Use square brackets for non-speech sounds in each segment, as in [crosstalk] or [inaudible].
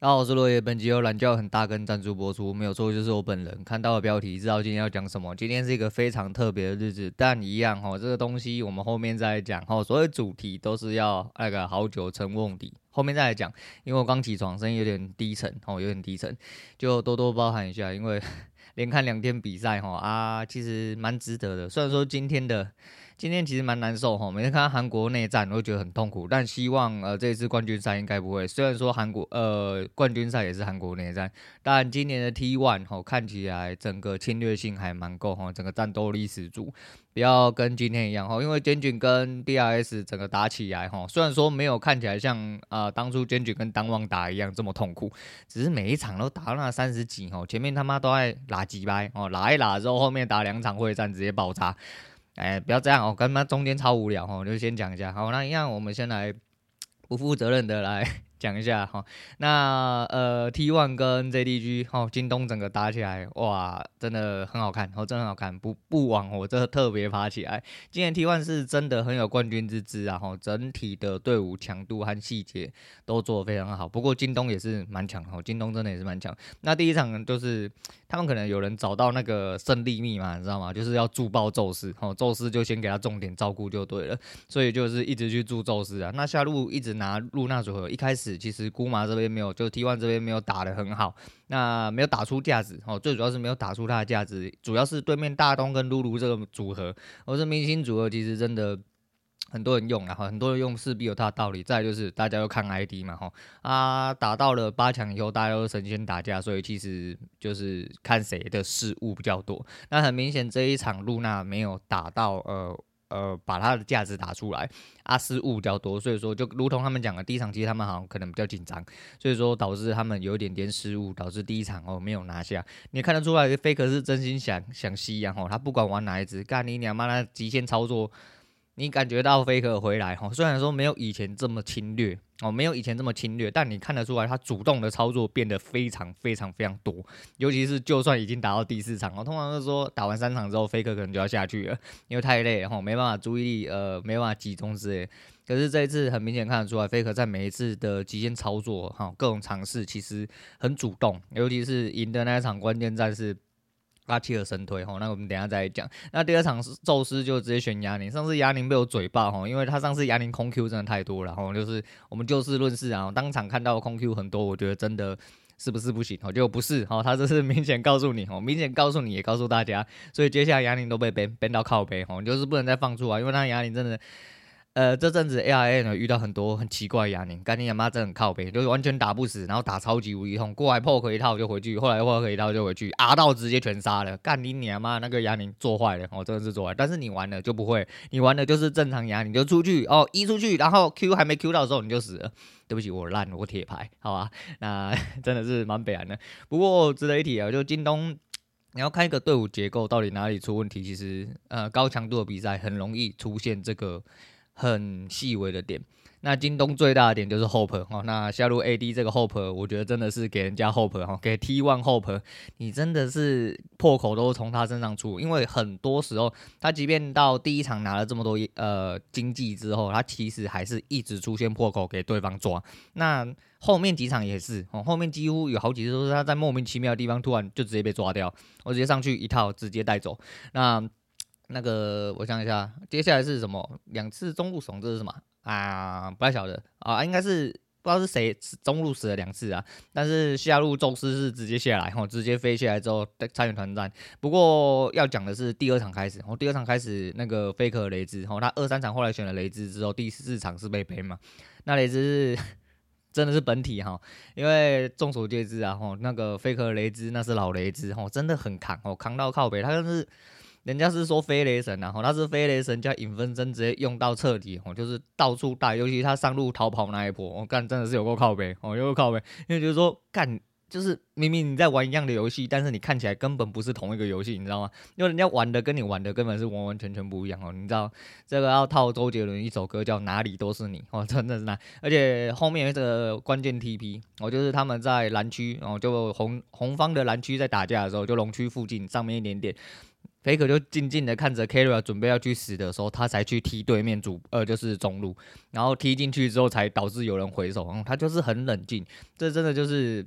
大家好，我是落叶。本集由蓝教很大根赞助播出，没有错，就是我本人。看到了标题，知道今天要讲什么。今天是一个非常特别的日子，但一样哈，这个东西我们后面再讲哈。所有主题都是要那个好酒沉瓮底，后面再来讲。因为我刚起床，声音有点低沉哦，有点低沉，就多多包涵一下。因为 [laughs] 连看两天比赛哈啊，其实蛮值得的。虽然说今天的。今天其实蛮难受哈，每次看到韩国内战，我都觉得很痛苦。但希望呃这一次冠军赛应该不会。虽然说韩国呃冠军赛也是韩国内战，但今年的 T One 哈看起来整个侵略性还蛮够哈，整个战斗力十足。不要跟今天一样哈，因为坚军跟 DRS 整个打起来哈，虽然说没有看起来像啊、呃、当初坚军跟当旺打一样这么痛苦，只是每一场都打到那三十几哈，前面他妈都在拉几掰哦，拉一拉之后后面打两场会战直接爆炸。哎，不要这样哦，跟他中间超无聊哦，就先讲一下。好，那一样，我们先来不负责任的来。讲一下哈，那呃 T1 跟 JDG 哈，京东整个打起来哇，真的很好看，哦，真的很好看，不不枉我这特别爬起来。今年 T1 是真的很有冠军之姿啊，哈，整体的队伍强度和细节都做得非常好。不过京东也是蛮强，哈，京东真的也是蛮强。那第一场就是他们可能有人找到那个胜利密码，你知道吗？就是要助爆宙斯，哦，宙斯就先给他重点照顾就对了，所以就是一直去助宙斯啊。那下路一直拿露娜组合，一开始。其实姑妈这边没有，就 T1 这边没有打得很好，那没有打出价值哦，最主要是没有打出它的价值，主要是对面大东跟露露这个组合，我说明星组合其实真的很多人用啊，很多人用势必有它的道理。再就是大家又看 ID 嘛，哈啊，打到了八强以后，大家都神仙打架，所以其实就是看谁的失误比较多。那很明显这一场露娜没有打到呃。呃，把它的价值打出来，啊，失误比较多，所以说就如同他们讲的，第一场其实他们好像可能比较紧张，所以说导致他们有一点点失误，导致第一场哦没有拿下。你看得出来，Faker 是真心想想吸啊，吼，他不管玩哪一只，干你娘妈那极限操作。你感觉到飞哥回来哈，虽然说没有以前这么侵略哦，没有以前这么侵略，但你看得出来他主动的操作变得非常非常非常多，尤其是就算已经打到第四场哦，通常是说打完三场之后飞哥可能就要下去了，[laughs] 因为太累哈，没办法注意力呃没办法集中之类。可是这一次很明显看得出来飞哥在每一次的极限操作哈，各种尝试其实很主动，尤其是赢的那一场关键战是。拉契尔神推吼，那我们等下再讲。那第二场是宙斯就直接选亚宁，上次亚宁被我嘴爆吼，因为他上次亚宁空 Q 真的太多了吼，就是我们就事论事啊，当场看到空 Q 很多，我觉得真的是不是不行哦，就不是哦，他这是 [laughs] 明显告诉你哦，明显告诉你也告诉大家，所以接下来亚宁都被 ban ban 到靠背吼，就是不能再放出来，因为那亚宁真的。呃，这阵子 A I A 呢遇到很多很奇怪的亚宁，干你妈真的很靠北，就是完全打不死，然后打超级无敌痛，过来 poke 一套就回去，后来 poke 一套就回去，R 到直接全杀了，干你娘妈那个亚宁做坏了，哦，真的是做坏，但是你玩了就不会，你玩的就是正常亚宁，就出去 [laughs] 哦，一出去，然后 Q 还没 Q 到的时候你就死了，对不起，我烂，我铁牌，好吧，那真的是蛮悲哀的。不过值得一提啊，就京东，你要看一个队伍结构到底哪里出问题，其实呃高强度的比赛很容易出现这个。很细微的点，那京东最大的点就是 Hope 哦，那下路 AD 这个 Hope，我觉得真的是给人家 Hope 哈，给 T1 Hope，你真的是破口都从他身上出，因为很多时候他即便到第一场拿了这么多呃经济之后，他其实还是一直出现破口给对方抓，那后面几场也是哦，后面几乎有好几次都是他在莫名其妙的地方突然就直接被抓掉，我直接上去一套直接带走，那。那个，我想一下，接下来是什么？两次中路怂，这是什么啊？不太晓得啊，应该是不知道是谁中路死了两次啊。但是下路宙斯是直接下来，吼，直接飞下来之后参与团战。不过要讲的是第二场开始，哦，第二场开始那个 Faker 雷兹，吼，他二三场后来选了雷兹之后，第四场是被背嘛。那雷兹是真的是本体哈，因为众所皆知啊，吼，那个 Faker 雷兹那是老雷兹，吼，真的很扛，哦，扛到靠北，他就是。人家是说飞雷神然后他是飞雷神加影分身直接用到彻底哦，就是到处带，尤其他上路逃跑那一波，我、哦、干真的是有够靠背哦，有够靠背，因为就是说干就是明明你在玩一样的游戏，但是你看起来根本不是同一个游戏，你知道吗？因为人家玩的跟你玩的根本是完完全全不一样哦，你知道这个要套周杰伦一首歌叫哪里都是你哦，真的是那，而且后面这个关键 TP 哦，就是他们在蓝区哦，就红红方的蓝区在打架的时候，就龙区附近上面一点点。黑可就静静的看着 Keria 准备要去死的时候，他才去踢对面主呃就是中路，然后踢进去之后才导致有人回手，嗯，他就是很冷静，这真的就是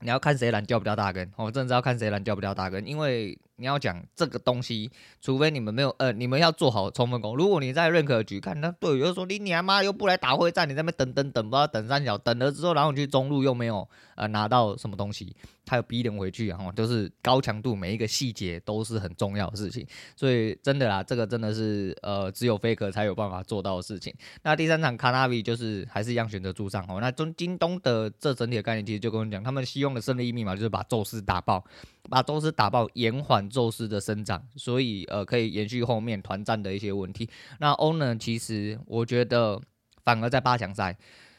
你要看谁拦掉不掉大根，我真的是要看谁拦掉不掉大根，因为。你要讲这个东西，除非你们没有呃，你们要做好充分工。如果你在认可局看，那队友说你你他妈又不来打会战，你在那边等等等，不知道等三角，等了之后，然后你去中路又没有呃拿到什么东西，他又逼人回去，然后就是高强度，每一个细节都是很重要的事情。所以真的啦，这个真的是呃只有 Faker 才有办法做到的事情。那第三场卡纳比就是还是一样选择助上哦。那中京东的这整体的概念其实就跟我讲，他们希望的胜利密码就是把宙斯打爆，把宙斯打爆，延缓。宙斯的生长，所以呃可以延续后面团战的一些问题。那欧呢？其实我觉得反而在八强赛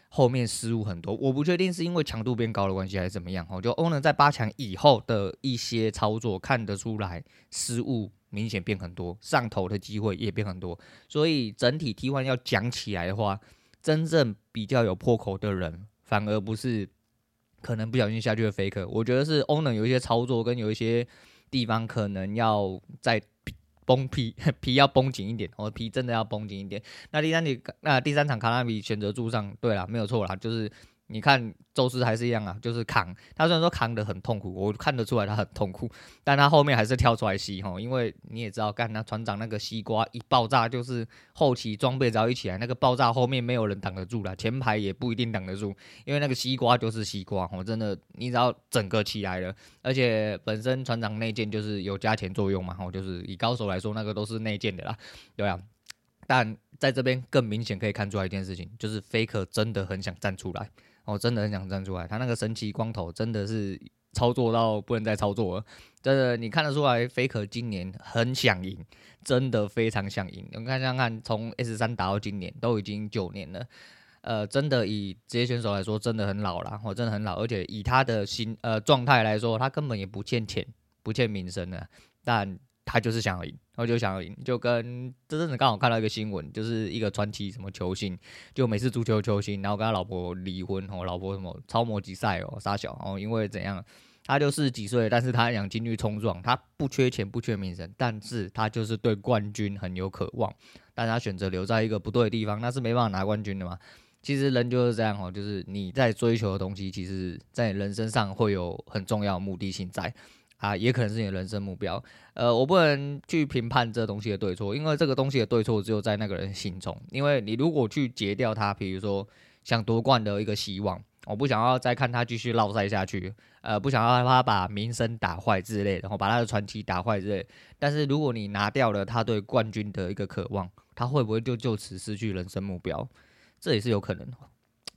后面失误很多，我不确定是因为强度变高的关系还是怎么样。哦，就欧呢在八强以后的一些操作看得出来失误明显变很多，上头的机会也变很多。所以整体 T1 要讲起来的话，真正比较有破口的人，反而不是可能不小心下去的 Faker。我觉得是欧呢有一些操作跟有一些。地方可能要再绷皮 [laughs] 皮要绷紧一点，我皮真的要绷紧一点。那第三题，那第三场卡拉比选择助上，对了，没有错啦，就是。你看宙斯还是一样啊，就是扛。他虽然说扛得很痛苦，我看得出来他很痛苦，但他后面还是跳出来吸吼，因为你也知道，干那船长那个西瓜一爆炸，就是后期装备只要一起来，那个爆炸后面没有人挡得住了，前排也不一定挡得住，因为那个西瓜就是西瓜，我真的，你只要整个起来了，而且本身船长内建就是有加钱作用嘛，吼，就是以高手来说，那个都是内建的啦，对啊，但在这边更明显可以看出来一件事情，就是 Faker 真的很想站出来。我、真的很想站出来，他那个神奇光头真的是操作到不能再操作了，真的你看得出来，Faker 今年很想赢，真的非常想赢。你看想看，从 S 三打到今年都已经九年了，呃，真的以职业选手来说，真的很老了，我真的很老，而且以他的心呃状态来说，他根本也不欠钱，不欠名声的，但。他就是想要赢，我就想要赢，就跟这阵子刚好看到一个新闻，就是一个传奇什么球星，就美式足球球星，然后跟他老婆离婚，哦，老婆什么超模级赛哦，杀小，哦，因为怎样，他就四十几岁，但是他想进去冲撞，他不缺钱，不缺名声，但是他就是对冠军很有渴望，但他选择留在一个不对的地方，那是没办法拿冠军的嘛。其实人就是这样哦，就是你在追求的东西，其实在人生上会有很重要目的性在。啊，也可能是你的人生目标。呃，我不能去评判这东西的对错，因为这个东西的对错只有在那个人心中。因为你如果去截掉他，比如说想夺冠的一个希望，我不想要再看他继续落赛下去，呃，不想要他把名声打坏之类的，然后把他的传奇打坏之类。但是如果你拿掉了他对冠军的一个渴望，他会不会就就此失去人生目标？这也是有可能。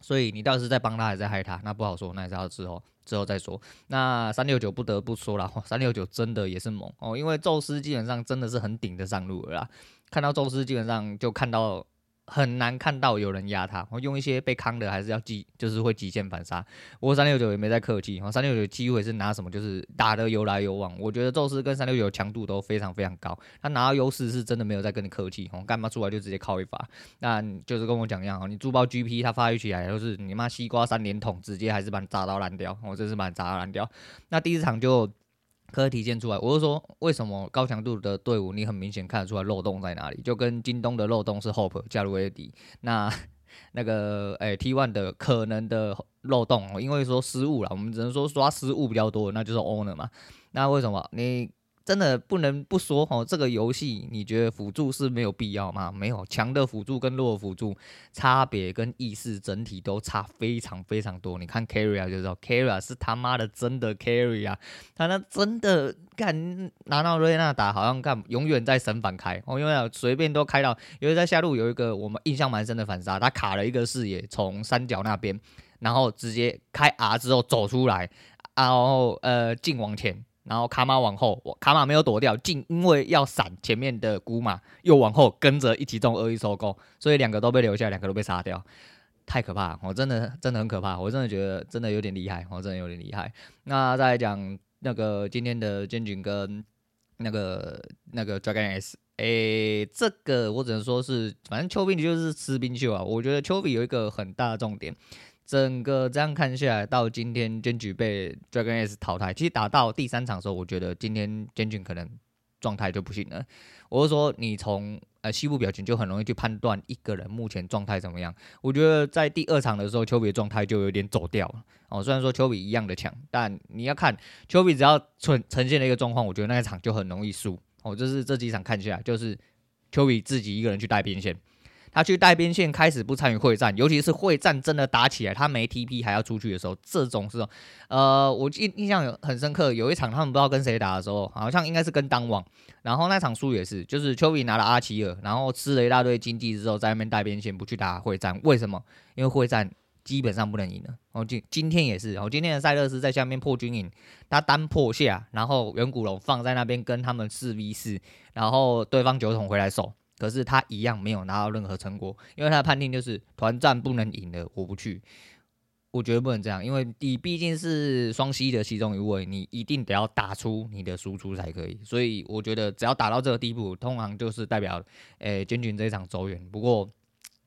所以你到底是在帮他还是在害他？那不好说，那也是要之后之后再说。那三六九不得不说了，[laughs] 三六九真的也是猛哦，因为宙斯基本上真的是很顶得上路了啦。看到宙斯基本上就看到。很难看到有人压他，我用一些被康的还是要极，就是会极限反杀。我三六九也没在客气，三六九机会是拿什么，就是打得有来有往。我觉得宙斯跟三六九强度都非常非常高，他拿到优势是真的没有在跟你客气，哦，干嘛出来就直接靠一发。那就是跟我讲一样，你猪包 GP 他发育起来就是你妈西瓜三连捅，直接还是把你炸到烂掉，我真是把你炸到烂掉。那第一场就。可以体现出来，我是说，为什么高强度的队伍，你很明显看得出来漏洞在哪里？就跟京东的漏洞是 Hope 加入 AD，那 [laughs] 那个诶、欸、T1 的可能的漏洞，因为说失误了，我们只能说刷失误比较多，那就是 Owner 嘛。那为什么你？真的不能不说哦，这个游戏你觉得辅助是没有必要吗？没有，强的辅助跟弱辅助差别跟意识整体都差非常非常多。你看 Carry 啊就知道，Carry 啊是他妈的真的 Carry 啊，他那真的干拿到瑞娜打，好像干永远在神反开哦，因为随便都开到，因为在下路有一个我们印象蛮深的反杀，他卡了一个视野从三角那边，然后直接开 R 之后走出来，然后呃进往前。然后卡玛往后，卡玛没有躲掉，竟因为要闪前面的姑马，又往后跟着一起中恶意收购，所以两个都被留下，两个都被杀掉，太可怕！我真的真的很可怕，我真的觉得真的有点厉害，我真的有点厉害。那再来讲那个今天的建军跟那个那个 Dragon S，诶，这个我只能说是，反正丘比就是吃冰秀啊。我觉得丘比有一个很大的重点。整个这样看下来，到今天坚决被 Dragon S 淘汰，其实打到第三场的时候，我觉得今天坚决可能状态就不行了。我是说，你从呃西部表情就很容易去判断一个人目前状态怎么样。我觉得在第二场的时候，丘比状态就有点走掉了。哦，虽然说丘比一样的强，但你要看丘比只要呈呈现了一个状况，我觉得那一场就很容易输。哦，就是这几场看起来，就是丘比自己一个人去带边线。他去带边线，开始不参与会战，尤其是会战真的打起来，他没 TP 还要出去的时候，这种时候，呃，我印印象有很深刻，有一场他们不知道跟谁打的时候，好像应该是跟当网，然后那场输也是，就是丘比拿了阿奇尔，然后吃了一大堆经济之后，在那边带边线不去打会战，为什么？因为会战基本上不能赢了。然后今今天也是，然后今天的赛勒斯在下面破军营，他单破下，然后远古龙放在那边跟他们四 v 四，然后对方酒桶回来守。可是他一样没有拿到任何成果，因为他的判定就是团战不能赢的，我不去。我觉得不能这样，因为你毕竟是双 C 的其中一位，你一定得要打出你的输出才可以。所以我觉得只要打到这个地步，通常就是代表，诶、欸，坚决这一场走远。不过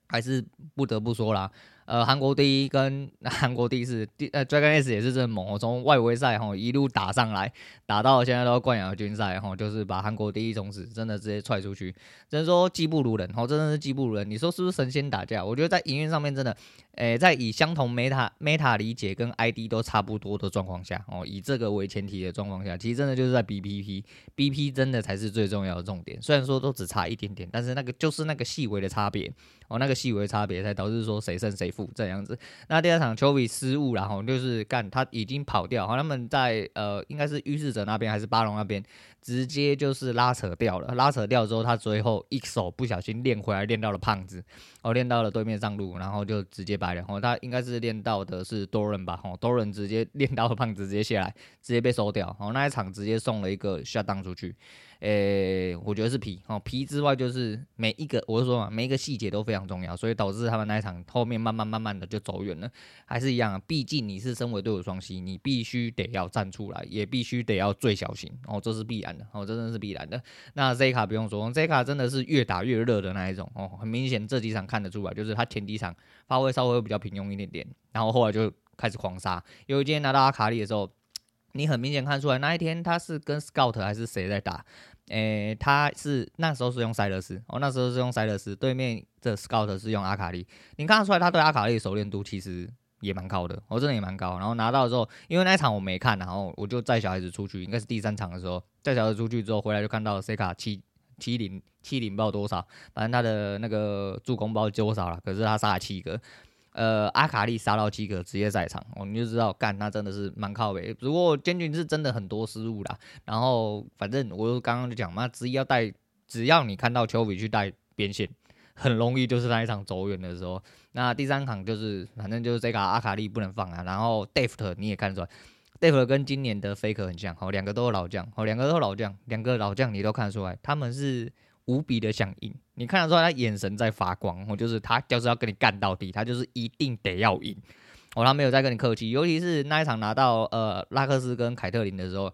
还是不得不说啦。呃，韩国第一跟韩国第四，第呃 Dragon S 也是这么猛，从外围赛哈一路打上来，打到现在都冠亚军赛哈，就是把韩国第一种子真的直接踹出去，只能说技不如人哈，真的是技不如人。你说是不是神仙打架？我觉得在营运上面真的，诶、在以相同 meta meta 理解跟 ID 都差不多的状况下哦，以这个为前提的状况下，其实真的就是在 BPP，BP 真的才是最重要的重点。虽然说都只差一点点，但是那个就是那个细微的差别哦，那个细微差别才导致说谁胜谁负。这样子，那第二场丘比失误，然后就是干他已经跑掉，好，他们在呃应该是预示者那边还是巴龙那边，直接就是拉扯掉了，拉扯掉之后，他最后一手不小心练回来，练到了胖子，哦，练到了对面上路，然后就直接白了，哦，他应该是练到的是多人吧，哦，多人直接 [laughs] 练到了胖子，直接下来，直接被收掉，哦，那一场直接送了一个下档出去。诶、我觉得是皮哦，皮之外就是每一个，我是说嘛，每一个细节都非常重要，所以导致他们那一场后面慢慢慢慢的就走远了，还是一样啊，毕竟你是身为队友双 C，你必须得要站出来，也必须得要最小心哦，这是必然的哦，这真的是必然的。那 Z 卡不用说，Z 卡真的是越打越热的那一种哦，很明显这几场看得出来，就是他前几场发挥稍微比较平庸一点点，然后后来就开始狂杀，因为今天拿到阿卡丽的时候，你很明显看出来那一天他是跟 Scout 还是谁在打。诶、他是那时候是用塞勒斯，哦，那时候是用塞勒斯，对面的 Scout 是用阿卡丽，你看得出来他对阿卡丽熟练度其实也蛮高的，我、真的也蛮高。然后拿到之后，因为那一场我没看，然后我就带小孩子出去，应该是第三场的时候，带小孩子出去之后回来就看到 C 卡七七零七零不知道多少，反正他的那个助攻不知道多少了，可是他杀了七个。呃，阿卡丽杀到七个直接在场，哦，你就知道干，那真的是蛮靠北。不过坚军是真的很多失误啦，然后反正我刚刚就讲嘛，只要带，只要你看到丘比去带边线，很容易就是那一场走远的时候。那第三场就是反正就是这个阿卡丽不能放啊，然后 Deft 你也看出来，Deft 跟今年的 Faker 很像，哦，两个都是老将，哦，两个都是老将，两个老将你都看出来，他们是。无比的想赢，你看的时候他眼神在发光，我，就是他就是要跟你干到底，他就是一定得要赢，哦，他没有在跟你客气，尤其是那一场拿到呃拉克斯跟凯特琳的时候。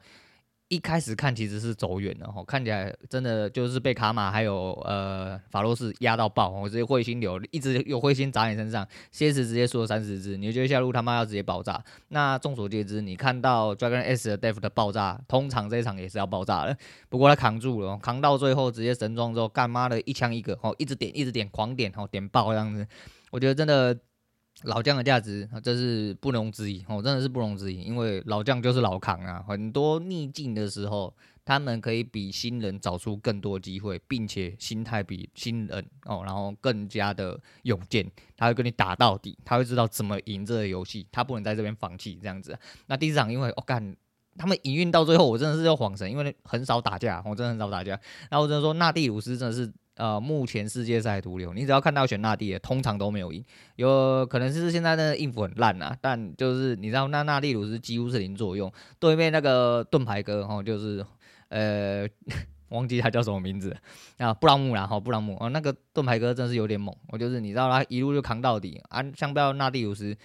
一开始看其实是走远了，吼，看起来真的就是被卡玛还有呃法洛斯压到爆，我直接彗星流，一直有彗星砸你身上蝎子直接输了三十只，你就觉得下路他妈要直接爆炸。那众所皆知，你看到 Dragon S 的 Def 的爆炸，通常这一场也是要爆炸的，不过他扛住了，扛到最后直接神装之后，干妈的一枪一个，吼，一直点一直点狂点，吼，点爆这样子，我觉得真的。老将的价值，这是不容置疑哦，真的是不容置疑，因为老将就是老扛啊。很多逆境的时候，他们可以比新人找出更多机会，并且心态比新人哦，然后更加的勇健。他会跟你打到底，他会知道怎么赢这个游戏，他不能在这边放弃这样子。那第四场，因为我干、他们营运到最后，我真的是要恍神，因为很少打架，我真的很少打架。然后我只能说，纳蒂鲁斯真的是。呃，目前世界赛毒瘤，你只要看到选纳蒂的，通常都没有赢。有可能是现在的应付很烂啊，但就是你知道，那纳蒂鲁斯几乎是零作用。对面那个盾牌哥，哈，就是呃，[laughs] 忘记他叫什么名字啊，布朗姆啦，哈，布朗姆哦，那个盾牌哥真是有点猛。我就是你知道他一路就扛到底啊，相比较纳蒂鲁斯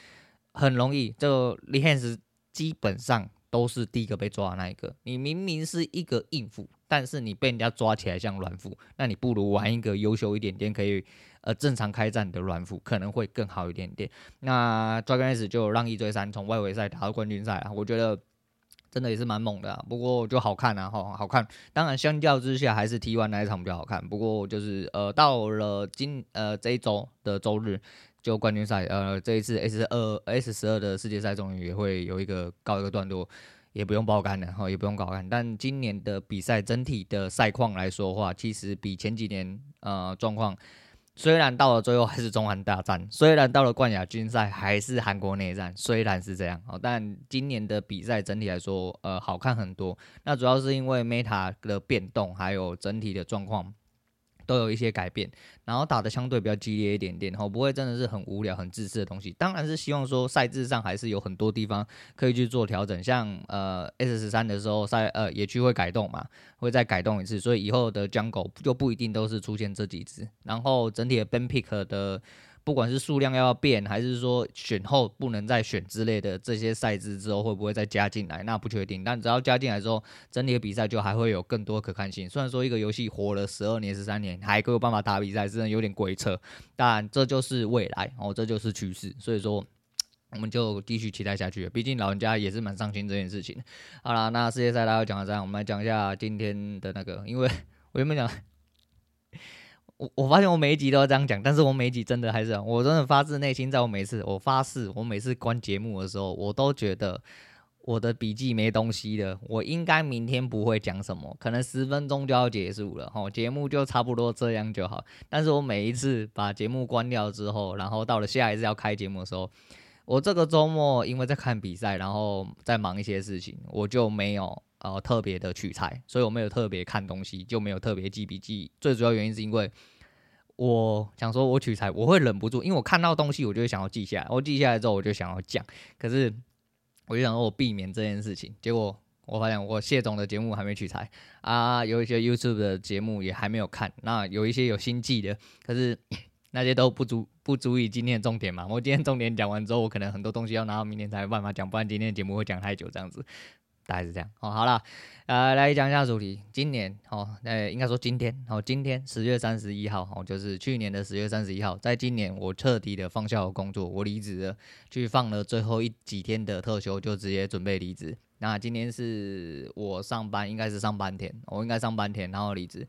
很容易，就李汉斯基本上。都是第一个被抓的那一个。你明明是一个应付，但是你被人家抓起来像软辅，那你不如玩一个优秀一点点，可以呃正常开战的软辅，可能会更好一点点。那 Dragon S 就让一追三，从外围赛打到冠军赛啊，我觉得真的也是蛮猛的，啊，不过就好看啊，哈，好看。当然，相较之下还是 T1 那一场比较好看。不过就是呃，到了今呃这一周的周日，就冠军赛，呃，这一次 S 二 S 十二的世界赛终于也会有一个告一个段落，也不用爆肝了，哈，也不用搞肝。但今年的比赛整体的赛况来说的话，其实比前几年呃状况。虽然到了最后还是中韩大战，虽然到了冠亚军赛还是韩国内战，虽然是这样哦，但今年的比赛整体来说，呃，好看很多。那主要是因为 Meta 的变动，还有整体的状况。都有一些改变，然后打的相对比较激烈一点点，然后，不会真的是很无聊、很自私的东西。当然是希望说赛制上还是有很多地方可以去做调整，像呃 S 十三的时候赛呃野区会改动嘛，会再改动一次，所以以后的 Jungle 就不一定都是出现这几只，然后整体的 Ban Pick 的。不管是数量要变，还是说选后不能再选之类的这些赛制之后会不会再加进来，那不确定。但只要加进来之后，整体的比赛就还会有更多可看性。虽然说一个游戏活了十二年、十三年，还可以有办法打比赛，真的有点鬼扯。但这就是未来哦，这就是趋势。所以说，我们就继续期待下去。毕竟老人家也是蛮上心这件事情。好啦，那世界赛大家讲到这样，我们来讲一下今天的那个，因为 [laughs] 我原本讲。我我发现我每一集都要这样讲，但是我每一集真的还是，我真的发自内心，在我每次我发誓，我每次关节目的时候，我都觉得我的笔记没东西的，我应该明天不会讲什么，可能十分钟就要结束了，吼，节目就差不多这样就好。但是我每一次把节目关掉之后，然后到了下一次要开节目的时候，我这个周末因为在看比赛，然后在忙一些事情，我就没有呃特别的取材，所以我没有特别看东西，就没有特别记笔记。最主要原因是因为。我想说，我取材我会忍不住，因为我看到东西，我就会想要记下来。我记下来之后，我就想要讲。可是，我就想说我避免这件事情。结果我发现，我谢总的节目还没取材啊，有一些 YouTube 的节目也还没有看。那有一些有新记的，可是那些都不足不足以今天的重点嘛。我今天重点讲完之后，我可能很多东西要拿到明天才有办法讲，不然今天的节目会讲太久这样子。大概是这样哦，好了，呃，来讲一下主题。今年哦，呃，应该说今天哦，今天十月三十一号哦，就是去年的十月三十一号，在今年我彻底的放下我工作，我离职了，去放了最后一几天的特休，就直接准备离职。那今天是我上班，应该是上半天，我应该上半天，然后离职。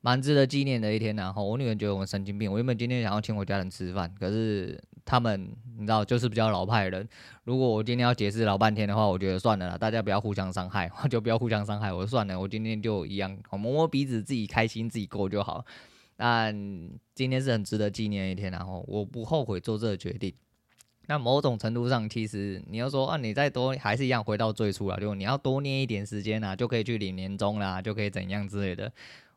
蛮值得纪念的一天，然后我女儿觉得我神经病。我原本今天想要请我家人吃饭，可是他们你知道，就是比较老派的人。如果我今天要解释老半天的话，我觉得算了啦，大家不要互相伤害，就不要互相伤害。我算了，我今天就一样，摸摸鼻子，自己开心，自己过就好。但今天是很值得纪念一天，然后我不后悔做这个决定。那某种程度上，其实你要说啊，你再多还是一样回到最初了，就你要多念一点时间啊，就可以去领年终啦，就可以怎样之类的。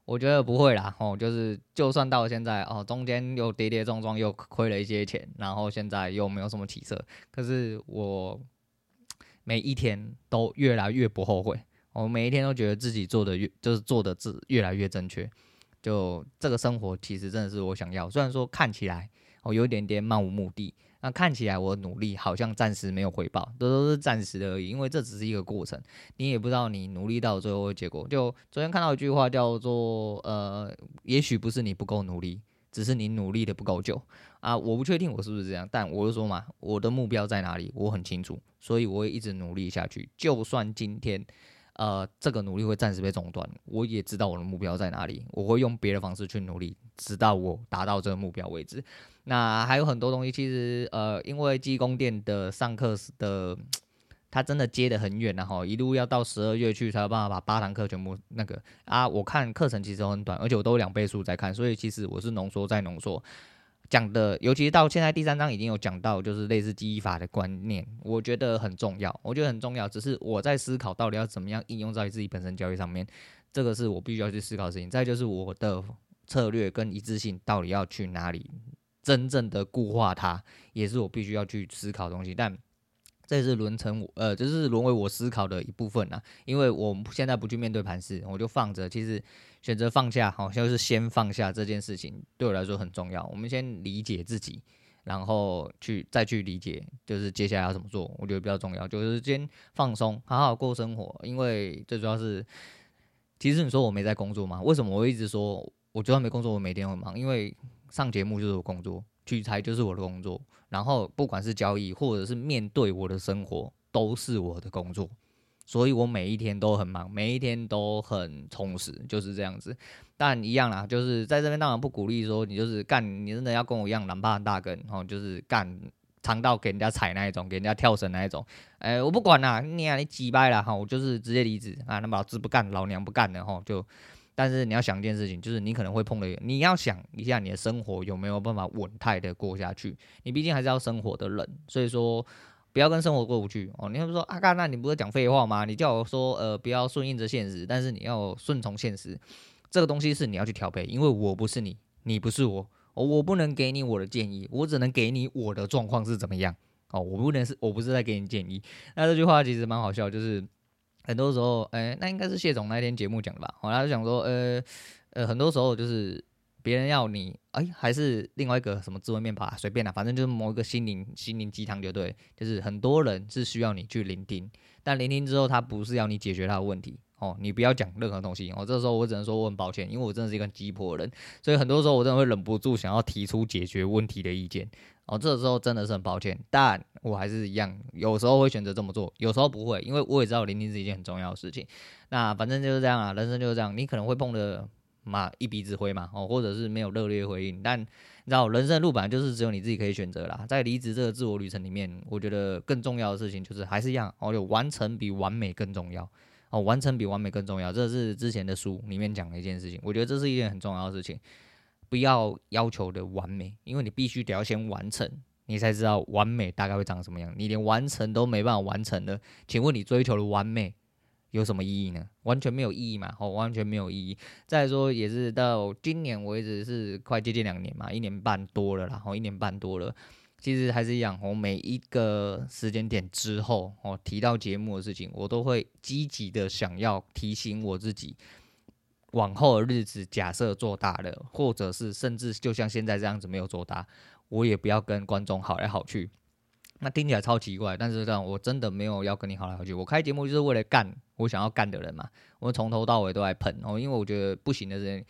我觉得不会啦，哦，就是就算到现在哦，中间又跌跌撞撞，又亏了一些钱，然后现在又没有什么起色，可是我每一天都越来越不后悔，我每一天都觉得自己做的越就是做的字越来越正确，就这个生活其实真的是我想要，虽然说看起来哦有一点点漫无目的。那看起来我努力好像暂时没有回报，这都是暂时的而已，因为这只是一个过程，你也不知道你努力到最后的结果。就昨天看到一句话叫做，呃，也许不是你不够努力，只是你努力的不够久啊。我不确定我是不是这样，但我就说嘛，我的目标在哪里，我很清楚，所以我会一直努力下去。就算今天，呃，这个努力会暂时被中断，我也知道我的目标在哪里，我会用别的方式去努力，直到我达到这个目标为止。那还有很多东西，其实呃，因为技工店的上课的，他真的接得很远，然后一路要到十二月去才有办法把八堂课全部那个啊。我看课程其实很短，而且我都两倍速在看，所以其实我是浓缩再浓缩。讲的，尤其是到现在第三章已经有讲到，就是类似记忆法的观念，我觉得很重要。我觉得很重要，只是我在思考到底要怎么样应用在自己本身教育上面，这个是我必须要去思考的事情。再就是我的策略跟一致性到底要去哪里，真正的固化它，也是我必须要去思考的东西。但这也是沦成我呃，这是沦为我思考的一部分啊，因为我现在不去面对盘势，我就放着。其实。选择放下，好像是先放下这件事情，对我来说很重要。我们先理解自己，然后去再去理解，就是接下来要怎么做，我觉得比较重要。就是先放松，好好过生活。因为最主要是，其实你说我没在工作吗？为什么我一直说，我就算没工作，我每天很忙？因为上节目就是我工作，取材就是我的工作，然后不管是交易或者是面对我的生活，都是我的工作。所以我每一天都很忙，每一天都很充实，就是这样子。但一样啦，就是在这边当然不鼓励说你就是干，你真的要跟我一样懒趴大根，哦，就是干长到给人家踩那一种，给人家跳绳那一种。哎、我不管啦，你啊你几掰啦哈，我就是直接离职啊，那么老子不干，老娘不干了哈，就。但是你要想一件事情，就是你可能会碰的，你要想一下你的生活有没有办法稳态的过下去。你毕竟还是要生活的人，所以说不要跟生活过不去哦。你会说阿嘎、那你不是讲废话吗？你叫我说呃不要顺应着现实，但是你要顺从现实，这个东西是你要去调配，因为我不是你，你不是我，我不能给你我的建议，我只能给你我的状况是怎么样哦。我不能是，我不是在给你建议。那这句话其实蛮好笑，就是。很多时候，哎、那应该是谢总那天节目讲的吧？我他就讲说，呃，呃，很多时候就是别人要你，哎、还是另外一个什么智慧面吧，随便啦，反正就是某一个心灵心灵鸡汤就对，就是很多人是需要你去聆听，但聆听之后，他不是要你解决他的问题哦，你不要讲任何东西哦。这时候我只能说我很抱歉，因为我真的是一个很鸡婆的人，所以很多时候我真的会忍不住想要提出解决问题的意见。哦，这时候真的是很抱歉，但我还是一样，有时候会选择这么做，有时候不会，因为我也知道聆听是一件很重要的事情。那反正就是这样啊，人生就是这样，你可能会碰的嘛一鼻子灰嘛，哦，或者是没有热烈回应，但你知道人生的路本来就是只有你自己可以选择啦。在离职这个自我旅程里面，我觉得更重要的事情就是还是一样哦，有完成比完美更重要哦，完成比完美更重要，这是之前的书里面讲的一件事情，我觉得这是一件很重要的事情。不要要求的完美，因为你必须得要先完成，你才知道完美大概会长什么样。你连完成都没办法完成的，请问你追求的完美有什么意义呢？完全没有意义嘛，哦，完全没有意义。再说也是到今年为止是快接近两年嘛，一年半多了啦，哦，一年半多了，其实还是一样，我每一个时间点之后，哦，提到节目的事情，我都会积极的想要提醒我自己。往后的日子，假设做大了，或者是甚至就像现在这样子没有做大，我也不要跟观众好来好去。那听起来超奇怪，但是这样我真的没有要跟你好来好去。我开节目就是为了干我想要干的人嘛。我从头到尾都在喷哦，因为我觉得不行的人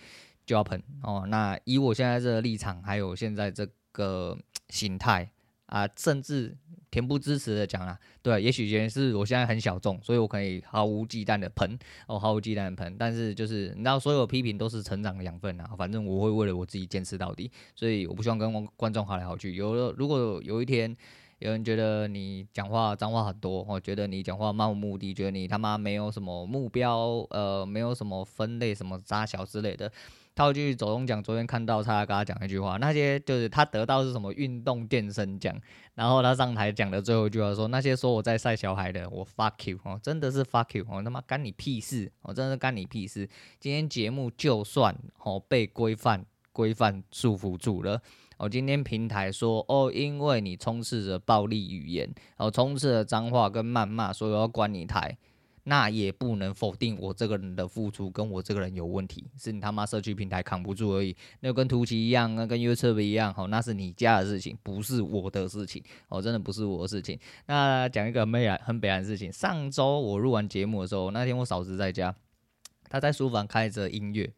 就要喷哦。那以我现在这个立场，还有现在这个形态啊，甚至。恬不知耻的讲啊，对，也许也是我现在很小众，所以我可以毫无忌惮的喷，哦，毫无忌惮的喷。但是就是，你知道，所有批评都是成长的养分啊。反正我会为了我自己坚持到底，所以我不希望跟观众好来好去。有了，如果有一天有人觉得你讲话脏话很多，我，觉得你讲话漫无目的，觉得你他妈没有什么目标，呃，没有什么分类，什么扎小之类的。他会去走钟奖，昨天看到他跟他讲一句话，那些就是他得到是什么运动健身奖，然后他上台讲的最后一句话说，那些说我在晒小孩的，我 fuck you 哦，真的是 fuck you 哦，他妈干你屁事哦，真的是干你屁事。今天节目就算哦被规范规范束缚住了，哦，今天平台说哦，因为你充斥着暴力语言，哦，充斥着脏话跟谩骂，所以我要关你台。那也不能否定我这个人的付出，跟我这个人有问题，是你他妈社区平台扛不住而已。那跟图奇一样，那跟 YouTube 一样，好，那是你家的事情，不是我的事情，哦，真的不是我的事情。那讲一个很悲哀、很悲哀的事情。上周我录完节目的时候，那天我嫂子在家，她在书房开着音乐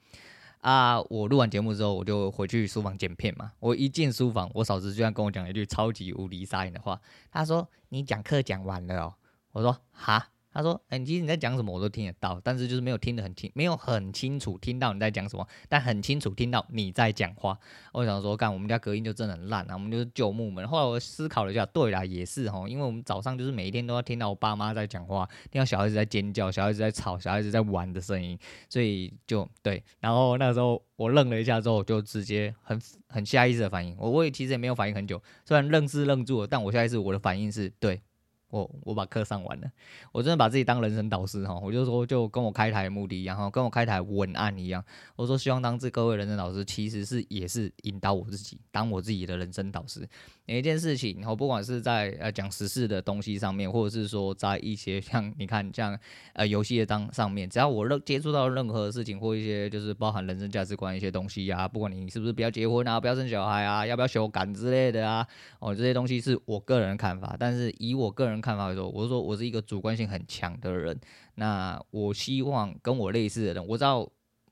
啊。我录完节目之后，我就回去书房剪片嘛。我一进书房，我嫂子居然跟我讲了一句超级无敌沙眼的话，她说：“你讲课讲完了哦。”我说：“哈。”他说：“哎、其实你在讲什么我都听得到，但是就是没有听得很清，没有很清楚听到你在讲什么，但很清楚听到你在讲话。我想说，干我们家隔音就真的很烂啊，我们就是旧木门。后来我思考了一下，对啦，也是哦，因为我们早上就是每一天都要听到我爸妈在讲话，听到小孩子在尖叫，小孩子在吵，小孩子在玩的声音，所以就对。然后那时候我愣了一下之后，就直接很很下意识的反应，我我也其实也没有反应很久，虽然愣是愣住了，但我下意识我的反应是对。”我我把课上完了，我真的把自己当人生导师哈，我就说就跟我开台的目的一样哈，跟我开台文案一样，我说希望当这各位人生导师，其实是也是引导我自己，当我自己的人生导师。每一件事情，然后不管是在呃讲实事的东西上面，或者是说在一些像你看像呃游戏的当上面，只要我任接触到任何事情或一些就是包含人生价值观一些东西呀、啊，不管你是不是不要结婚啊，不要生小孩啊，要不要修改之类的啊，哦这些东西是我个人的看法，但是以我个人看法来说，我是说我是一个主观性很强的人，那我希望跟我类似的人，我知道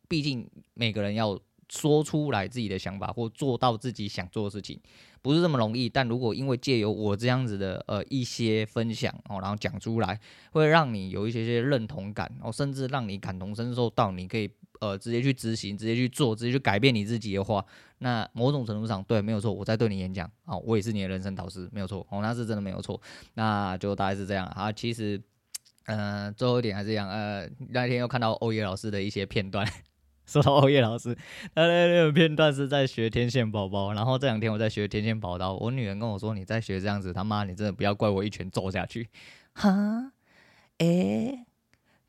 毕竟每个人要。说出来自己的想法或做到自己想做的事情，不是这么容易。但如果因为借由我这样子的呃一些分享哦，然后讲出来，会让你有一些些认同感哦，甚至让你感同身受到，你可以呃直接去执行，直接去做，直接去改变你自己的话，那某种程度上对，没有错，我在对你演讲哦，我也是你的人生导师，没有错哦，那是真的没有错。那就大概是这样啊，其实。嗯、最后一点还是一样。呃，那天又看到欧耶老师的一些片段。[laughs] 说到欧耶老师，他那那个片段是在学天线宝宝。然后这两天我在学天线宝刀，我女儿跟我说：“你在学这样子，他妈，你真的不要怪我一拳揍下去。[laughs] ”哈？诶，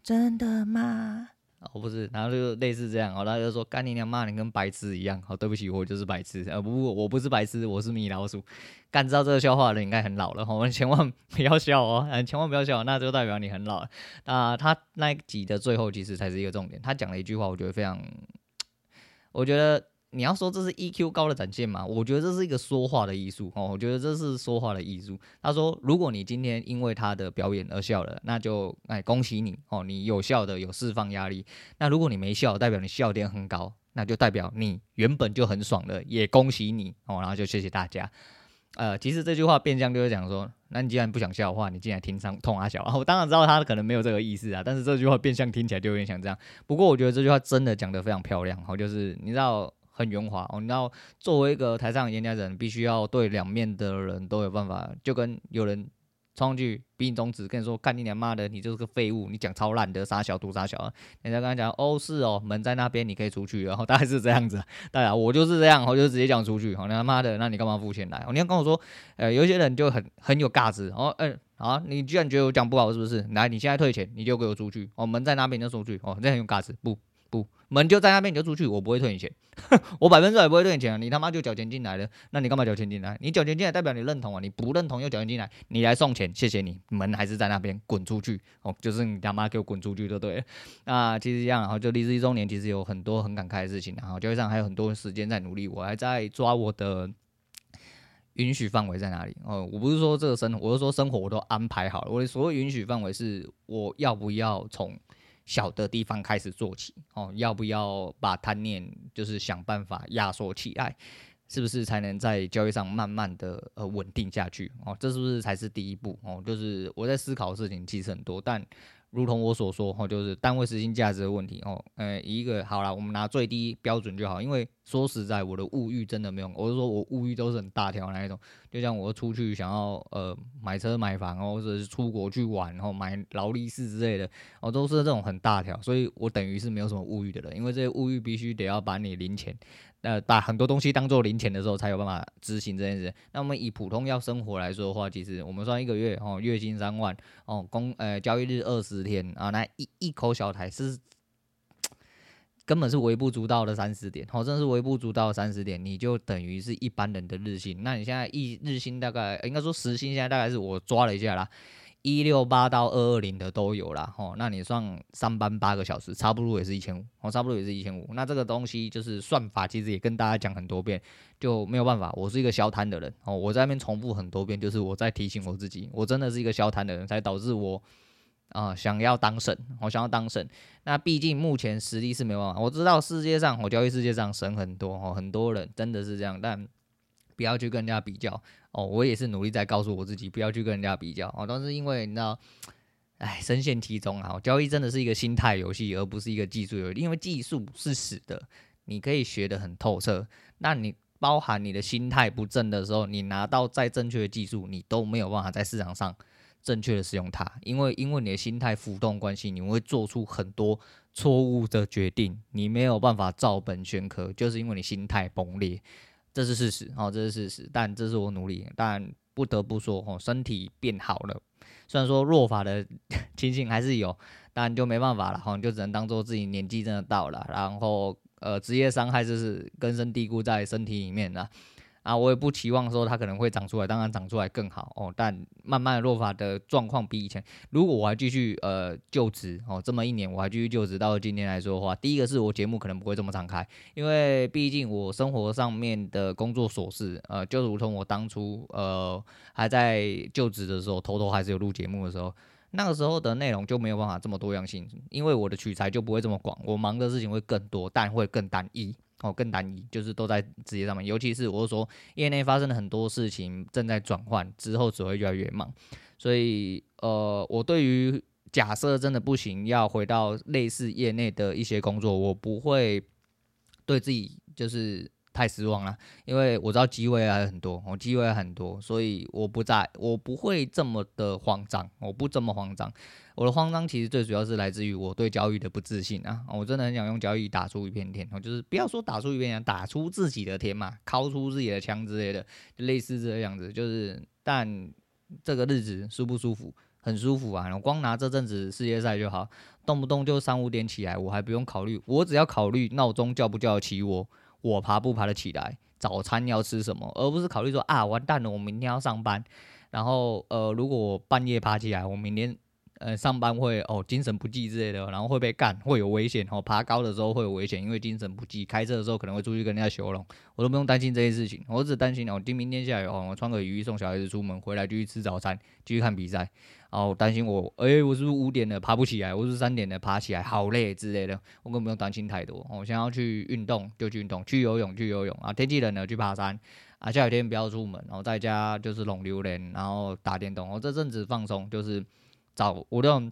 真的吗？哦，不是，然后就类似这样，哦，他就说干你娘骂你跟白痴一样，好，对不起，我就是白痴，呃，不不，我不是白痴，我是米老鼠。干知道这个笑话的人应该很老了，我们千万不要笑哦，嗯，千万不要笑，那就代表你很老了。那他那一集的最后其实才是一个重点，他讲了一句话，我觉得非常，我觉得。你要说这是 EQ 高的展现吗？我觉得这是一个说话的艺术哦。我觉得这是说话的艺术。他说，如果你今天因为他的表演而笑了，那就哎恭喜你哦，你有效的有释放压力。那如果你没笑，代表你笑点很高，那就代表你原本就很爽了，也恭喜你哦。然后就谢谢大家。呃，其实这句话变相就是讲说，那你既然不想笑的话，你进来听上痛啊笑啊。我当然知道他可能没有这个意思啊，但是这句话变相听起来就有点像这样。不过我觉得这句话真的讲得非常漂亮，好，就是你知道。很圆滑哦，你知道，作为一个台上演讲人，必须要对两面的人都有办法。就跟有人冲上去比你中指，跟你说：“干你娘妈的，你就是个废物，你讲超烂的，傻小，毒傻小。”人家跟他讲：“哦，是哦，门在那边，你可以出去。”然后大概是这样子，大家我就是这样，我就直接讲出去。好，你他妈的，那你干嘛付钱来？哦你要跟我说，呃，有些人就很很有架子。哦，嗯、呃，啊，你既然觉得我讲不好，是不是？来，你现在退钱，你就给我出去。哦，门在那边，你就出去。哦，这很有架子，不。门就在那边，你就出去，我不会退你钱，[laughs] 我百分之百不会退你钱啊！你他妈就缴钱进来了，那你干嘛缴钱进来？你缴钱进来代表你认同啊！你不认同又缴钱进来，你来送钱，谢谢你，门还是在那边，滚出去 [laughs] 哦！就是你他妈给我滚出去就对了。那 [laughs] 其实这样，然后就离职一周年，其实有很多很感慨的事情，然后交易上还有很多时间在努力，我还在抓我的允许范围在哪里哦。我不是说这个生，我是说生活我都安排好了。我的所谓允许范围是我要不要从。小的地方开始做起哦，要不要把贪念就是想办法压缩起来，是不是才能在交易上慢慢的呃稳定下去哦？这是不是才是第一步哦？就是我在思考的事情其实很多，但。如同我所说，哦，就是单位实心价值的问题，哦，呃，一个好了，我们拿最低标准就好，因为说实在，我的物欲真的没有，我是说我物欲都是很大条那一种，就像我出去想要呃买车买房，或者是出国去玩，然后买劳力士之类的，哦，都是这种很大条，所以我等于是没有什么物欲的人，因为这些物欲必须得要把你零钱。呃，把很多东西当做零钱的时候，才有办法执行这件事。那我们以普通要生活来说的话，其实我们算一个月哦，月薪三万哦，工呃交易日二十天啊，那一一口小台是根本是微不足道的三十点，哦，真的是微不足道三十点，你就等于是一般人的日薪。那你现在一日薪大概应该说时薪现在大概是我抓了一下啦。一六八到二二零的都有啦，吼，那你算上班八个小时，差不多也是一千五，哦，差不多也是一千五。那这个东西就是算法，其实也跟大家讲很多遍，就没有办法。我是一个消贪的人，哦，我在那边重复很多遍，就是我在提醒我自己，我真的是一个消贪的人，才导致我啊、想要当神，我想要当神。那毕竟目前实力是没办法，我知道世界上我交易世界上神很多，哦，很多人真的是这样，但。不要去跟人家比较哦，我也是努力在告诉我自己不要去跟人家比较哦。但是因为你知道，哎，深陷其中啊，交易真的是一个心态游戏，而不是一个技术游戏。因为技术是死的，你可以学得很透彻，那你包含你的心态不正的时候，你拿到再正确的技术，你都没有办法在市场上正确的使用它。因为因为你的心态浮动关系，你会做出很多错误的决定，你没有办法照本宣科，就是因为你心态崩裂。这是事实哦，这是事实，但这是我努力，但不得不说哦，身体变好了。虽然说弱法的 [laughs] 情形还是有，但就没办法了哈，就只能当做自己年纪真的到了，然后呃，职业伤害就是根深蒂固在身体里面了。啊，我也不期望说它可能会长出来，当然长出来更好哦。但慢慢的弱法的状况比以前，如果我还继续呃就职哦，这么一年我还继续就职到今天来说的话，第一个是我节目可能不会这么常开，因为毕竟我生活上面的工作琐事，呃，就如同我当初呃还在就职的时候，偷偷还是有录节目的时候，那个时候的内容就没有办法这么多样性，因为我的取材就不会这么广，我忙的事情会更多，但会更单一。哦，更单一，就是都在职业上面。尤其是我是说，业内发生了很多事情，正在转换之后，只会越来越忙。所以，呃，我对于假设真的不行，要回到类似业内的一些工作，我不会对自己就是。太失望了，因为我知道机会还很多，我机会很多，所以我不在，我不会这么的慌张，我不这么慌张。我的慌张其实最主要是来自于我对交易的不自信啊，我真的很想用交易打出一片天，就是不要说打出一片天，打出自己的天嘛，掏出自己的枪之类的，类似这个样子。就是，但这个日子舒不舒服？很舒服啊，我光拿这阵子世界赛就好，动不动就三五点起来，我还不用考虑，我只要考虑闹钟叫不叫得起我。我爬不爬得起来？早餐要吃什么？而不是考虑说啊，完蛋了，我明天要上班。然后呃，如果我半夜爬起来，我明天呃上班会哦精神不济之类的，然后会被干，会有危险哦。爬高的时候会有危险，因为精神不济。开车的时候可能会出去跟人家修龙，我都不用担心这些事情。我只担心哦，今明天下雨哦，我穿个雨衣送小孩子出门，回来继续吃早餐，继续看比赛。然后担心我，哎、我是不是五点了爬不起来？我是三点了爬起来，好累之类的。我根本不用担心太多。我想要去运动就去运动，去游泳去游泳啊。天气冷了去爬山啊。下雨天不要出门，然后在家就是弄榴莲，然后打电动。我这阵子放松，就是找我这种，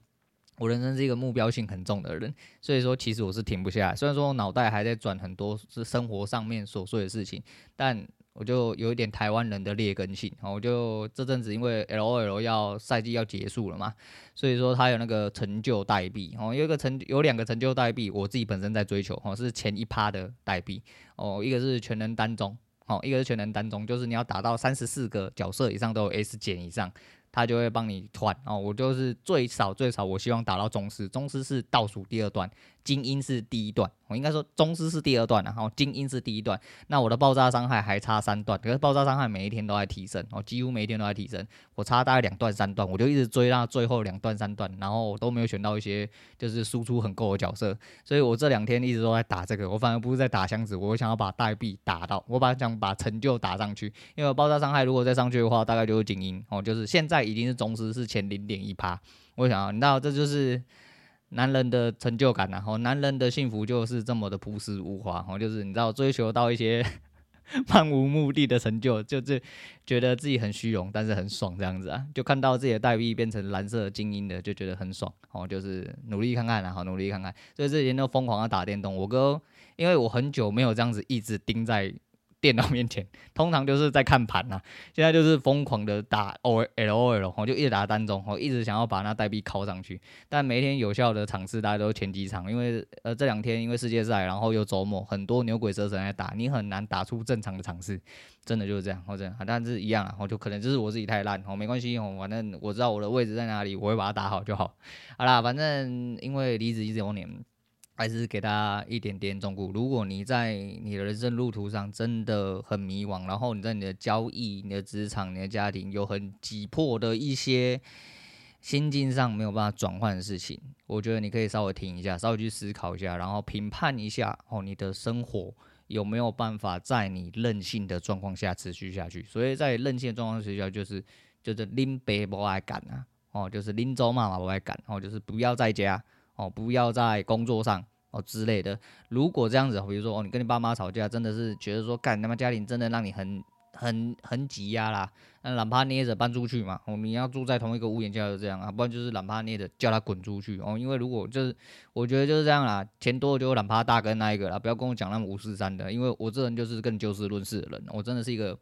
我人生是一个目标性很重的人，所以说其实我是停不下来。虽然说我脑袋还在转很多是生活上面琐碎的事情，但。我就有一点台湾人的劣根性，我就这阵子因为 LOL 要赛季要结束了嘛，所以说他有那个成就代币，哦，有一个成有两个成就代币，我自己本身在追求，哦，是前一趴的代币，哦，一个是全能单中，哦，一个是全能单中，就是你要打到三十四个角色以上都有 S 减以上。他就会帮你换哦，我就是最少最少，我希望打到宗师，宗师是倒数第二段，精英是第一段，我应该说宗师是第二段，然后精英是第一段。那我的爆炸伤害还差三段，可是爆炸伤害每一天都在提升，哦，几乎每一天都在提升，我差大概两段三段，我就一直追到最后两段三段，然后我都没有选到一些就是输出很够的角色，所以我这两天一直都在打这个，我反而不是在打箱子，我想要把代币打到，我把想把成就打上去，因为爆炸伤害如果再上去的话，大概就是精英哦，就是现在。已经是宗师是前零点一趴，我想啊，你知道这就是男人的成就感，然后男人的幸福就是这么的朴实无华，然后就是你知道追求到一些 [laughs] 漫无目的的成就，就是觉得自己很虚荣，但是很爽这样子啊，就看到自己的代币变成蓝色精英的，就觉得很爽，哦，就是努力看看，然后努力看看，所以这几天都疯狂的打电动。我哥，因为我很久没有这样子一直盯在。电脑面前，通常就是在看盘呐、啊。现在就是疯狂的打 O L O L，我就一直打单中，我一直想要把那代币拷上去。但每天有效的场次大家都前几场，因为呃这两天因为世界赛，然后又周末，很多牛鬼蛇神在打，你很难打出正常的场次，真的就是这样，或者但是一样啊，我就可能就是我自己太烂，哦没关系哦，反正我知道我的位置在哪里，我会把它打好就好。好啦，反正因为离职一九年。还是给大家一点点忠告。如果你在你的人生路途上真的很迷惘，然后你在你的交易、你的职场、你的家庭有很急迫的一些心境上没有办法转换的事情，我觉得你可以稍微停一下，稍微去思考一下，然后评判一下哦，你的生活有没有办法在你任性的状况下持续下去。所以在任性的状况之下，就是就是拎背不爱干啊，哦，就是拎走嘛嘛不爱干，哦，就是不要在家。哦，不要在工作上哦之类的。如果这样子，比如说哦，你跟你爸妈吵架，真的是觉得说，干他妈家庭真的让你很很很挤压啦，那懒趴捏着搬出去嘛。哦，你要住在同一个屋檐下就这样啊，不然就是懒趴捏着叫他滚出去哦。因为如果就是我觉得就是这样啦，钱多就懒趴大哥那一个啦，不要跟我讲那么五四三的，因为我这人就是更就事论事的人，我真的是一个。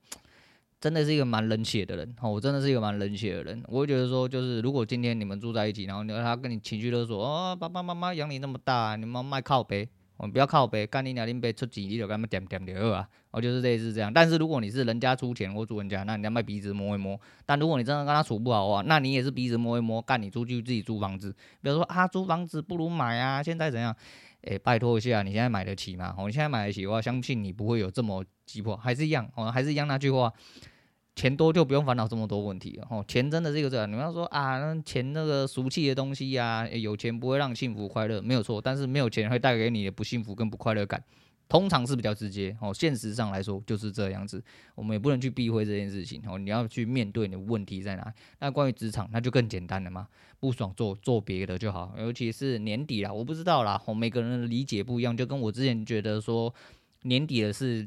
真的是一个蛮冷血的人，我真的是一个蛮冷血的人。我会觉得说，就是如果今天你们住在一起，然后你他跟你情绪勒索，哦，爸爸妈妈养你那么大，你们卖靠北，我们不要靠北，干你娘，你别出钱，你就跟他们点点点啊，我就是类似这样。但是如果你是人家出钱或住人家，那人家卖鼻子摸一摸。但如果你真的跟他处不好啊，那你也是鼻子摸一摸，干你出去自己租房子。比如说啊，租房子不如买啊，现在怎样？诶，拜托一下，你现在买得起吗？哦，你现在买得起的话，相信你不会有这么急迫，还是一样，哦，还是一样那句话。钱多就不用烦恼这么多问题了哦，钱真的是一个这样。你们要说啊，那钱那个俗气的东西呀，有钱不会让幸福快乐，没有错。但是没有钱会带给你的不幸福跟不快乐感，通常是比较直接哦。现实上来说就是这样子，我们也不能去避讳这件事情哦。你要去面对你的问题在哪。那关于职场，那就更简单了嘛，不爽做做别的就好。尤其是年底啦，我不知道啦，每个人的理解不一样，就跟我之前觉得说。年底的是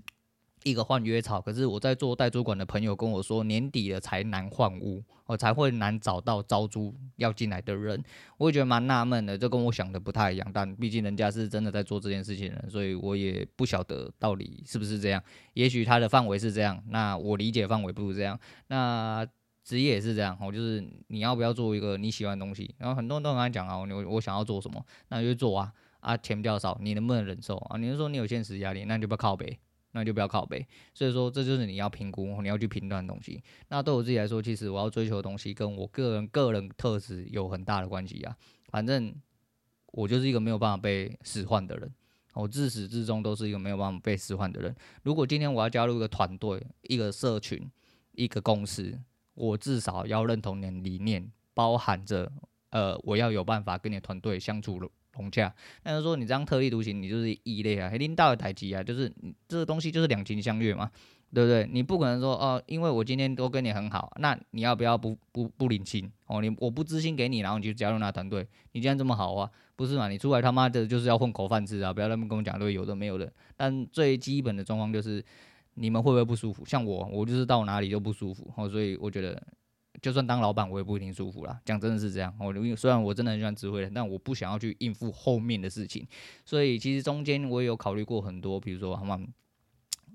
一个换约草，可是我在做代租管的朋友跟我说，年底了才难换屋，我才会难找到招租要进来的人。我也觉得蛮纳闷的，这跟我想的不太一样。但毕竟人家是真的在做这件事情的，所以我也不晓得到底是不是这样。也许他的范围是这样，那我理解范围不如这样。那。职业也是这样，我就是你要不要做一个你喜欢的东西，然后很多人都跟他讲啊，我我想要做什么，那就做啊啊，钱比较少，你能不能忍受啊？你是说你有现实压力，那你就不靠呗，那你就不要靠背。所以说这就是你要评估，你要去评断的东西。那对我自己来说，其实我要追求的东西跟我个人个人特质有很大的关系啊。反正我就是一个没有办法被使唤的人，我自始至终都是一个没有办法被使唤的人。如果今天我要加入一个团队、一个社群、一个公司，我至少要认同你的理念，包含着，呃，我要有办法跟你的团队相处了融洽。那就是说你这样特立独行，你就是异类啊，领导的台级啊，就是这个东西就是两情相悦嘛，对不对？你不可能说哦，因为我今天都跟你很好，那你要不要不不不领情哦？你我不知心给你，然后你就加入那团队，你既然这么好啊，不是嘛？你出来他妈的就是要混口饭吃啊！不要那么跟我讲对，有的没有的。但最基本的状况就是。你们会不会不舒服？像我，我就是到哪里都不舒服，哦，所以我觉得，就算当老板，我也不一定舒服啦。讲真的是这样，我因为虽然我真的很喜欢指挥人，但我不想要去应付后面的事情，所以其实中间我也有考虑过很多，比如说他们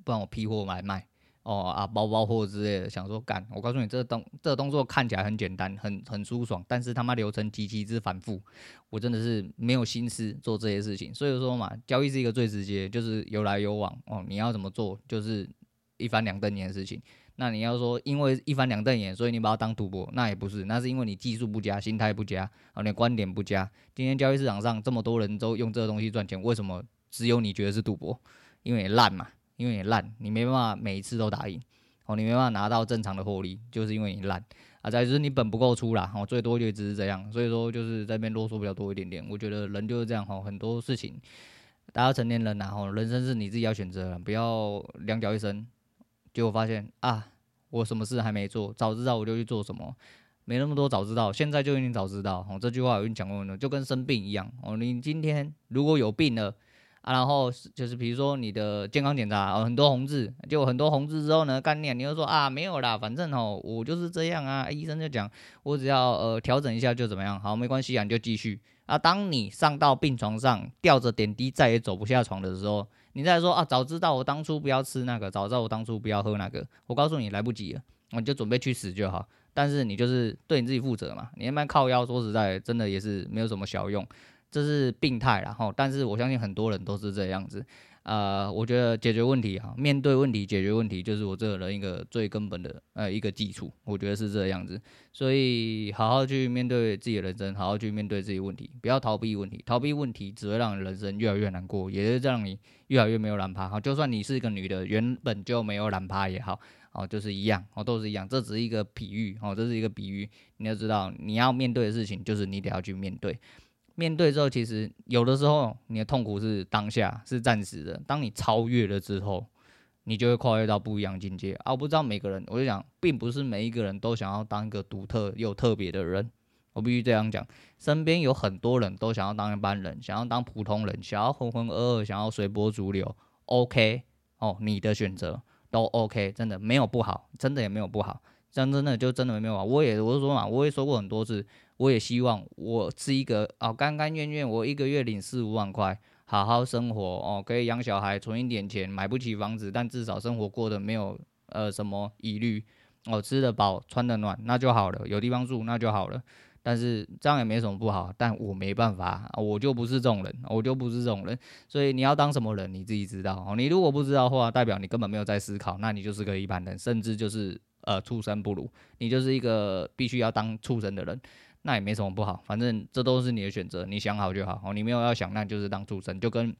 不然我批货买卖，哦啊包包货之类的，想说干，我告诉你，这个动这个动作看起来很简单，很很舒爽，但是他妈流程极其之繁复，我真的是没有心思做这些事情。所以说嘛，交易是一个最直接，就是有来有往哦，你要怎么做，就是。一翻两瞪眼的事情，那你要说因为一翻两瞪眼，所以你把它当赌博，那也不是，那是因为你技术不佳，心态不佳，啊，你观点不佳。今天交易市场上这么多人都用这个东西赚钱，为什么只有你觉得是赌博？因为烂嘛，因为你烂，你没办法每一次都打赢，哦，你没办法拿到正常的获利，就是因为你烂啊。再就是你本不够出啦，哦，最多就只是这样。所以说就是在这边啰嗦比较多一点点。我觉得人就是这样，哈，很多事情，大家成年人呐，哈，人生是你自己要选择，不要两脚一伸。结果发现啊，我什么事还没做，早知道我就去做什么，没那么多早知道，现在就已经早知道。哦，这句话我已经讲过了，就跟生病一样。哦，你今天如果有病了啊，然后就是比如说你的健康检查，哦，很多红字，就很多红字之后呢，干念你又说啊没有啦，反正哦我就是这样啊，医生就讲我只要呃调整一下就怎么样，好没关系啊，你就继续。啊，当你上到病床上吊着点滴再也走不下床的时候。你再说啊，早知道我当初不要吃那个，早知道我当初不要喝那个，我告诉你来不及了，你就准备去死就好。但是你就是对你自己负责嘛，你那边靠腰，说实在，真的也是没有什么小用，这是病态然后。但是我相信很多人都是这样子。呃，我觉得解决问题哈，面对问题解决问题，就是我这个人一个最根本的呃一个基础，我觉得是这样子。所以好好去面对自己的人生，好好去面对自己问题，不要逃避问题，逃避问题只会让人生越来越难过，也是让你越来越没有蓝趴。好，就算你是一个女的，原本就没有蓝趴也好，哦，就是一样，哦，都是一样，这只是一个比喻，哦，这是一个比喻，你要知道，你要面对的事情，就是你得要去面对。面对之后，其实有的时候你的痛苦是当下，是暂时的。当你超越了之后，你就会跨越到不一样境界。啊，我不知道每个人，我就讲，并不是每一个人都想要当一个独特又特别的人。我必须这样讲，身边有很多人都想要当一般人，想要当普通人，想要浑浑噩噩，想要随波逐流。OK，哦，你的选择都 OK，真的没有不好，真的也没有不好。这样真的就真的没有啊！我也我是说嘛，我也说过很多次，我也希望我是一个啊，甘甘愿愿，我一个月领四五万块，好好生活哦，可以养小孩，存一点钱，买不起房子，但至少生活过得没有呃什么疑虑哦，吃得饱，穿得暖，那就好了，有地方住那就好了。但是这样也没什么不好，但我没办法，我就不是这种人，我就不是这种人。所以你要当什么人，你自己知道哦。你如果不知道的话，代表你根本没有在思考，那你就是个一般人，甚至就是。呃，畜生不如你，就是一个必须要当畜生的人，那也没什么不好，反正这都是你的选择，你想好就好哦。你没有要想，那就是当畜生，就跟。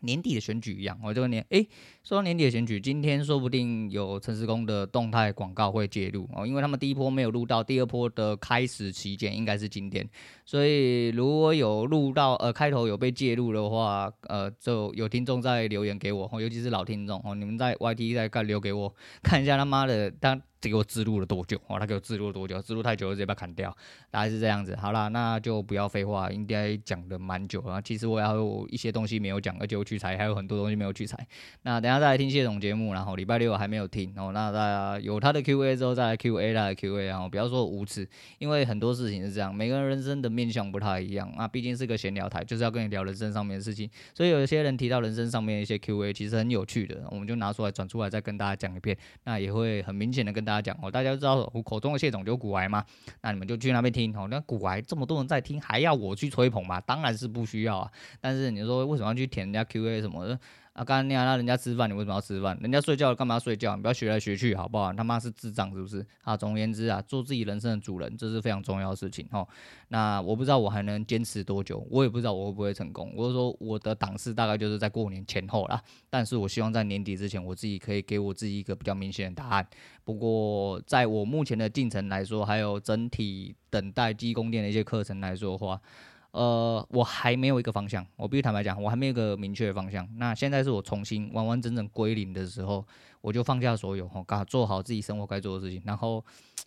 年底的选举一样，我这个年，诶、说到年底的选举，今天说不定有陈时中的动态广告会介入哦，因为他们第一波没有录到，第二波的开始期间应该是今天，所以如果有录到，呃，开头有被介入的话，呃，就有听众在留言给我，哦尤其是老听众哦，你们在 YT 在干留给我看一下他妈的他。给我置录了多久？哦，他给我置录了多久？置录太久，直接把砍掉。大概是这样子。好啦，那就不要废话，应该讲的蛮久了。其实我还有一些东西没有讲，而且我取材还有很多东西没有取材。那等下再来听谢总节目，然后礼拜六还没有听。哦，那大家有他的 Q&A 之后再来 Q&A，来 Q&A，然后不要说无耻，因为很多事情是这样，每个人人生的面向不太一样。那毕竟是个闲聊台，就是要跟你聊人生上面的事情。所以有一些人提到人生上面一些 Q&A，其实很有趣的，我们就拿出来转出来再跟大家讲一遍。那也会很明显的跟大讲哦，大家都知道我口中的谢总就股癌嘛，那你们就去那边听哦。那股癌这么多人在听，还要我去吹捧吗？当然是不需要啊。但是你说为什么要去填人家 Q&A 什么的？啊，刚刚那样让人家吃饭，你为什么要吃饭？人家睡觉，干嘛要睡觉？你不要学来学去，好不好？他妈是智障是不是？啊，总而言之啊，做自己人生的主人，这是非常重要的事情哦。那我不知道我还能坚持多久，我也不知道我会不会成功。我就说我的档次大概就是在过年前后啦，但是我希望在年底之前，我自己可以给我自己一个比较明显的答案。不过在我目前的进程来说，还有整体等待机工店的一些课程来说的话。呃，我还没有一个方向，我必须坦白讲，我还没有一个明确的方向。那现在是我重新完完整整归零的时候，我就放下所有，哈，做好自己生活该做的事情。然后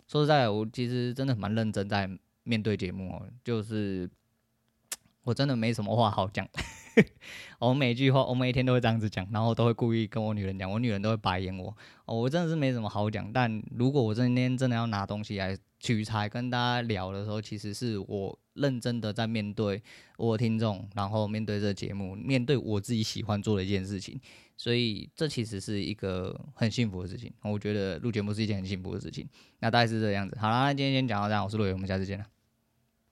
说实在，我其实真的蛮认真在面对节目哦，就是我真的没什么话好讲。[laughs] 我每句话，我每一天都会这样子讲，然后都会故意跟我女人讲，我女人都会白眼我。我真的是没什么好讲。但如果我今天真的要拿东西来取材跟大家聊的时候，其实是我。认真的在面对我的听众，然后面对这节目，面对我自己喜欢做的一件事情，所以这其实是一个很幸福的事情。我觉得录节目是一件很幸福的事情。那大概是这样子。好啦，那今天先讲到这样，我是陆伟，我们下次见了。